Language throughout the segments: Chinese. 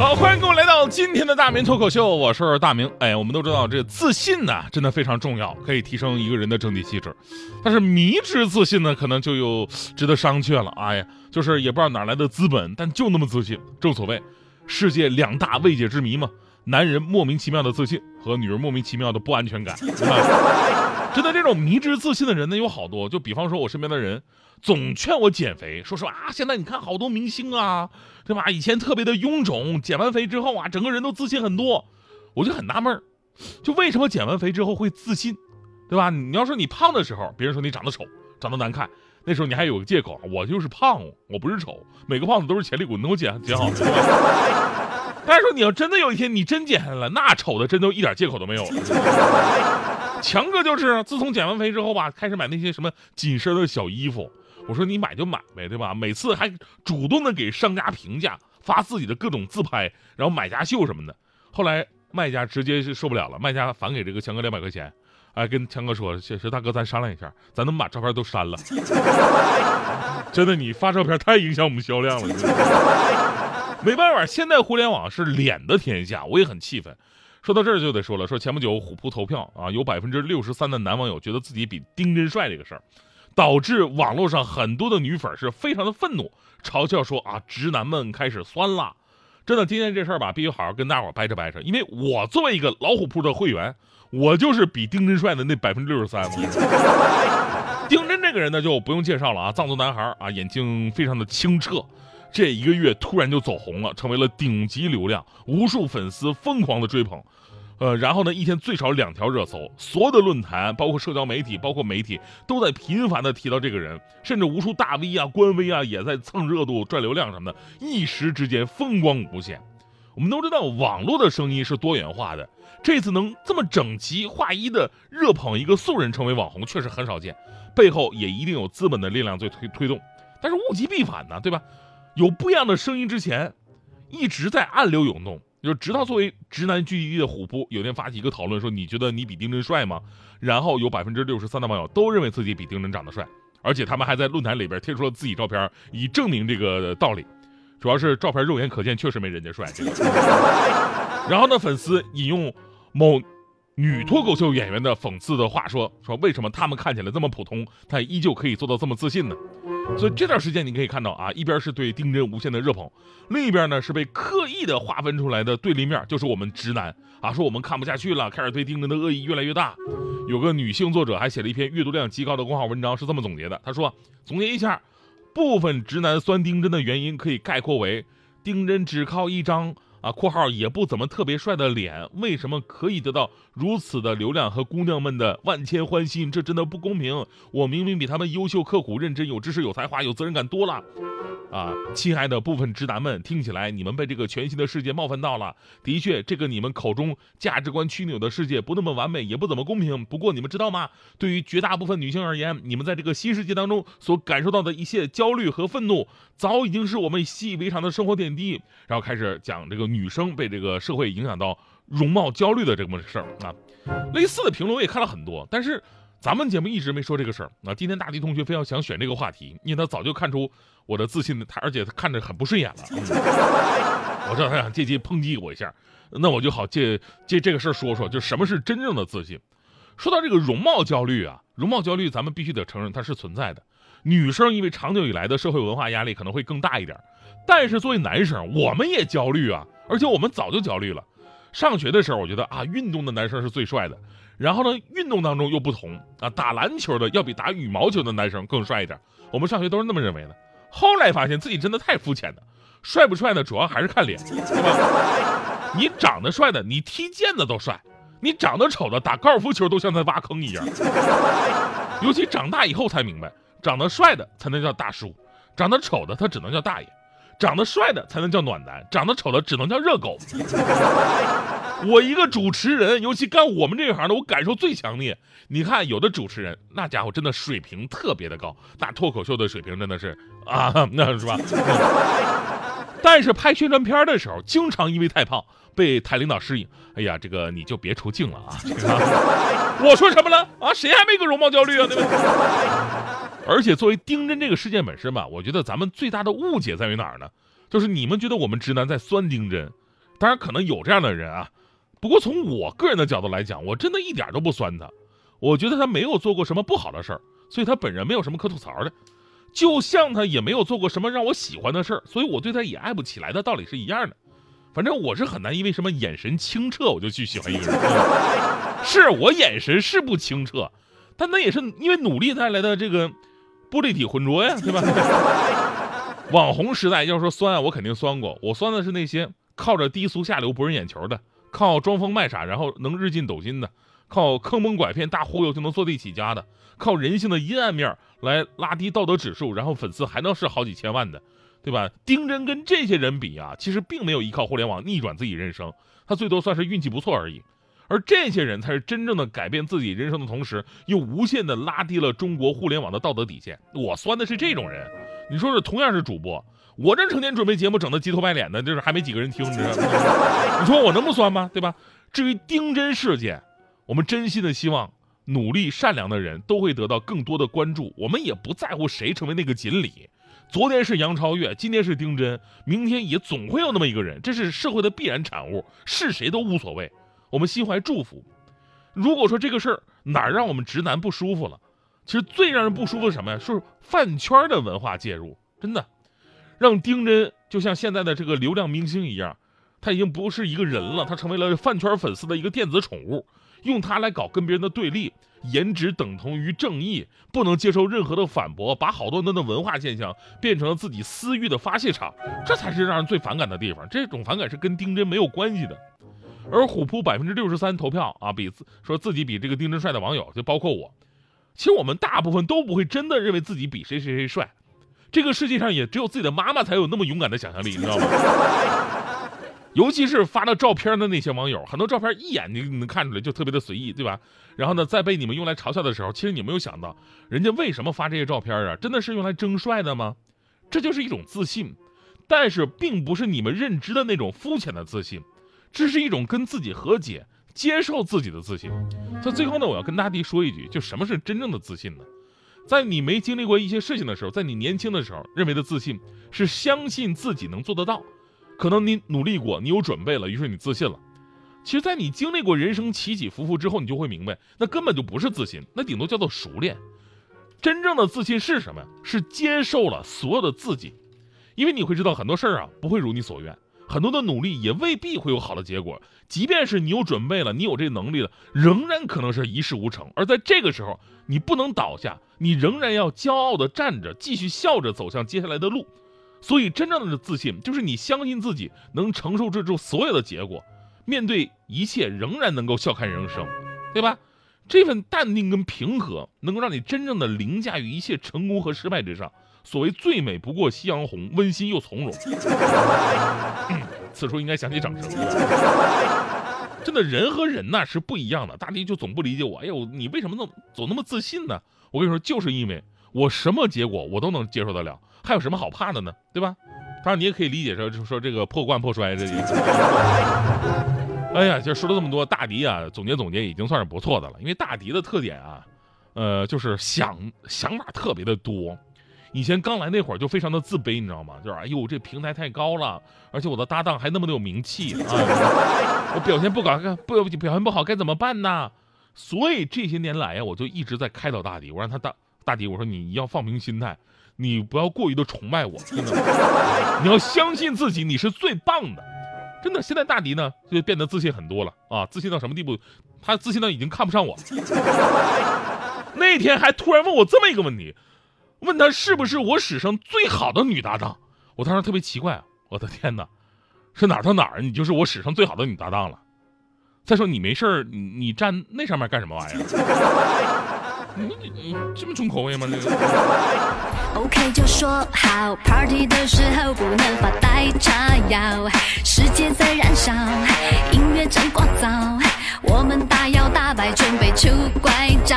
好，欢迎各位来到今天的大明脱口秀，我是大明。哎，我们都知道这自信呢，真的非常重要，可以提升一个人的整体气质。但是迷之自信呢，可能就有值得商榷了。哎呀，就是也不知道哪来的资本，但就那么自信。正所谓，世界两大未解之谜嘛，男人莫名其妙的自信和女人莫名其妙的不安全感，真的，这种迷之自信的人呢有好多，就比方说我身边的人，总劝我减肥，说说啊，现在你看好多明星啊，对吧？以前特别的臃肿，减完肥之后啊，整个人都自信很多，我就很纳闷儿，就为什么减完肥之后会自信，对吧？你要说你胖的时候，别人说你长得丑，长得难看，那时候你还有个借口，我就是胖，我不是丑，每个胖子都是潜力股，能给我减减好，但是说你要真的有一天你真减下来了，那丑的真都一点借口都没有了。强哥就是自从减完肥之后吧，开始买那些什么紧身的小衣服。我说你买就买呗，对吧？每次还主动的给商家评价，发自己的各种自拍，然后买家秀什么的。后来卖家直接是受不了了，卖家返给这个强哥两百块钱，哎，跟强哥说，确实大哥咱商量一下，咱能把照片都删了。真的，你发照片太影响我们销量了。没办法，现在互联网是脸的天下，我也很气愤。说到这儿就得说了，说前不久虎扑投票啊，有百分之六十三的男网友觉得自己比丁真帅这个事儿，导致网络上很多的女粉是非常的愤怒，嘲笑说啊，直男们开始酸了。真的，今天这事儿吧，必须好好跟大伙儿掰扯掰扯，因为我作为一个老虎扑的会员，我就是比丁真帅的那百分之六十三。丁真这个人呢，就不用介绍了啊，藏族男孩啊，眼睛非常的清澈。这一个月突然就走红了，成为了顶级流量，无数粉丝疯狂的追捧，呃，然后呢，一天最少两条热搜，所有的论坛、包括社交媒体、包括媒体都在频繁的提到这个人，甚至无数大 V 啊、官微啊也在蹭热度、赚流量什么的，一时之间风光无限。我们都知道，网络的声音是多元化的，这次能这么整齐划一的热捧一个素人成为网红，确实很少见，背后也一定有资本的力量在推推动。但是物极必反呢，对吧？有不一样的声音之前，一直在暗流涌动，就直到作为直男聚集地的虎扑有天发起一个讨论，说你觉得你比丁真帅吗？然后有百分之六十三的网友都认为自己比丁真长得帅，而且他们还在论坛里边贴出了自己照片，以证明这个道理。主要是照片肉眼可见确实没人家帅。然后呢，粉丝引用某女脱口秀演员的讽刺的话说：说为什么他们看起来这么普通，他依旧可以做到这么自信呢？所以这段时间你可以看到啊，一边是对丁真无限的热捧，另一边呢是被刻意的划分出来的对立面，就是我们直男啊，说我们看不下去了，开始对丁真的恶意越来越大。有个女性作者还写了一篇阅读量极高的公号文章，是这么总结的：她说，总结一下，部分直男酸丁真的原因可以概括为，丁真只靠一张。啊，括号也不怎么特别帅的脸，为什么可以得到如此的流量和姑娘们的万千欢心？这真的不公平！我明明比他们优秀、刻苦、认真、有知识、有才华、有责任感多了。啊，亲爱的部分直男们，听起来你们被这个全新的世界冒犯到了。的确，这个你们口中价值观曲扭的世界不那么完美，也不怎么公平。不过你们知道吗？对于绝大部分女性而言，你们在这个新世界当中所感受到的一切焦虑和愤怒，早已经是我们习以为常的生活点滴。然后开始讲这个女生被这个社会影响到容貌焦虑的这么事儿啊。类似的评论我也看了很多，但是。咱们节目一直没说这个事儿，那今天大迪同学非要想选这个话题，因为他早就看出我的自信，他而且他看着很不顺眼了。我知道他想借机抨击我一下，那我就好借借这个事儿说说，就什么是真正的自信。说到这个容貌焦虑啊，容貌焦虑咱们必须得承认它是存在的。女生因为长久以来的社会文化压力可能会更大一点，但是作为男生，我们也焦虑啊，而且我们早就焦虑了。上学的时候，我觉得啊，运动的男生是最帅的。然后呢，运动当中又不同啊，打篮球的要比打羽毛球的男生更帅一点。我们上学都是那么认为的。后来发现自己真的太肤浅了，帅不帅呢？主要还是看脸，对吧？你长得帅的，你踢毽子都帅；你长得丑的，打高尔夫球都像在挖坑一样。尤其长大以后才明白，长得帅的才能叫大叔，长得丑的他只能叫大爷，长得帅的才能叫暖男，长得丑的只能叫热狗。我一个主持人，尤其干我们这一行的，我感受最强烈。你看，有的主持人那家伙真的水平特别的高，那脱口秀的水平真的是啊，那是吧？但是拍宣传片的时候，经常因为太胖被台领导示意，哎呀，这个你就别出镜了啊！我说什么了啊？谁还没个容貌焦虑啊？对吧？而且作为丁真这个事件本身吧，我觉得咱们最大的误解在于哪儿呢？就是你们觉得我们直男在酸丁真，当然可能有这样的人啊。不过从我个人的角度来讲，我真的一点都不酸他。我觉得他没有做过什么不好的事儿，所以他本人没有什么可吐槽的。就像他也没有做过什么让我喜欢的事儿，所以我对他也爱不起来的道理是一样的。反正我是很难因为什么眼神清澈我就去喜欢一个人。是我眼神是不清澈，但那也是因为努力带来的这个玻璃体浑浊呀，对吧？网红时代要说酸，我肯定酸过。我酸的是那些靠着低俗下流博人眼球的，靠装疯卖傻然后能日进斗金的。靠坑蒙拐骗、大忽悠就能坐地起家的，靠人性的阴暗面来拉低道德指数，然后粉丝还能是好几千万的，对吧？丁真跟这些人比啊，其实并没有依靠互联网逆转自己人生，他最多算是运气不错而已。而这些人才是真正的改变自己人生的同时，又无限的拉低了中国互联网的道德底线。我酸的是这种人。你说是同样是主播，我这成天准备节目整的鸡头白脸的，就是还没几个人听，你知道吗？你说我能不酸吗？对吧？至于丁真事件。我们真心的希望，努力善良的人都会得到更多的关注。我们也不在乎谁成为那个锦鲤。昨天是杨超越，今天是丁真，明天也总会有那么一个人，这是社会的必然产物，是谁都无所谓。我们心怀祝福。如果说这个事儿哪儿让我们直男不舒服了，其实最让人不舒服的什么呀？是饭圈的文化介入，真的，让丁真就像现在的这个流量明星一样，他已经不是一个人了，他成为了饭圈粉丝的一个电子宠物。用它来搞跟别人的对立，颜值等同于正义，不能接受任何的反驳，把好多人的文化现象变成了自己私欲的发泄场，这才是让人最反感的地方。这种反感是跟丁真没有关系的。而虎扑百分之六十三投票啊，比说自己比这个丁真帅的网友，就包括我，其实我们大部分都不会真的认为自己比谁谁谁帅。这个世界上也只有自己的妈妈才有那么勇敢的想象力，你知道吗？尤其是发了照片的那些网友，很多照片一眼你能看出来就特别的随意，对吧？然后呢，在被你们用来嘲笑的时候，其实你没有想到，人家为什么发这些照片啊？真的是用来争帅的吗？这就是一种自信，但是并不是你们认知的那种肤浅的自信，这是一种跟自己和解、接受自己的自信。所以最后呢，我要跟大地说一句，就什么是真正的自信呢？在你没经历过一些事情的时候，在你年轻的时候认为的自信，是相信自己能做得到。可能你努力过，你有准备了，于是你自信了。其实，在你经历过人生起起伏伏之后，你就会明白，那根本就不是自信，那顶多叫做熟练。真正的自信是什么？是接受了所有的自己，因为你会知道很多事儿啊不会如你所愿，很多的努力也未必会有好的结果。即便是你有准备了，你有这能力了，仍然可能是一事无成。而在这个时候，你不能倒下，你仍然要骄傲的站着，继续笑着走向接下来的路。所以，真正的自信就是你相信自己能承受得住所有的结果，面对一切仍然能够笑看人生，对吧？这份淡定跟平和，能够让你真正的凌驾于一切成功和失败之上。所谓最美不过夕阳红，温馨又从容。此处应该响起掌声。真的，人和人呐是不一样的。大迪就总不理解我，哎呦，你为什么那么总那么自信呢？我跟你说，就是因为我什么结果我都能接受得了。还有什么好怕的呢？对吧？当然你也可以理解成，就说这个破罐破摔这意思。哎呀，就说了这么多，大迪啊，总结总结已经算是不错的了。因为大迪的特点啊，呃，就是想想法特别的多。以前刚来那会儿就非常的自卑，你知道吗？就是哎呦，这平台太高了，而且我的搭档还那么的有名气啊，我表现不好该不表现不好该怎么办呢？所以这些年来呀，我就一直在开导大迪，我让他大大迪，我说你要放平心态。你不要过于的崇拜我，真的，你要相信自己，你是最棒的，真的。现在大迪呢就变得自信很多了啊，自信到什么地步？他自信到已经看不上我。那天还突然问我这么一个问题，问他是不是我史上最好的女搭档？我当时特别奇怪，我的天哪，是哪儿到哪儿你就是我史上最好的女搭档了？再说你没事儿，你站那上面干什么玩意儿？你你这么重口味吗？这个 OK 就说好，Party 的时候不能发呆叉腰，世界在燃烧，音乐正聒噪，我们大摇大摆准备出怪招，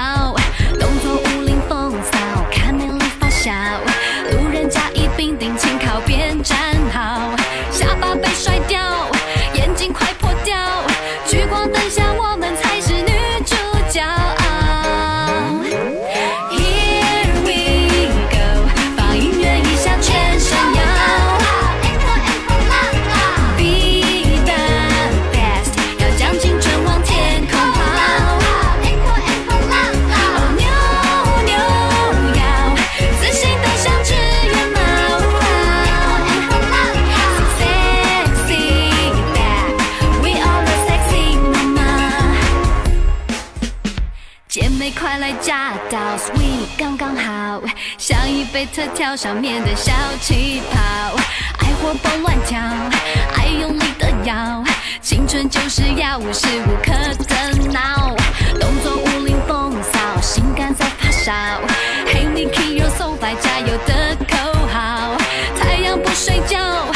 来驾到，sweet 刚刚好，像一杯特调上面的小气泡，爱活蹦乱跳，爱用力的摇，青春就是要无时无刻的闹，动作武林风骚，性感在发烧，Hey Niko，So Bye，加油的口号，太阳不睡觉。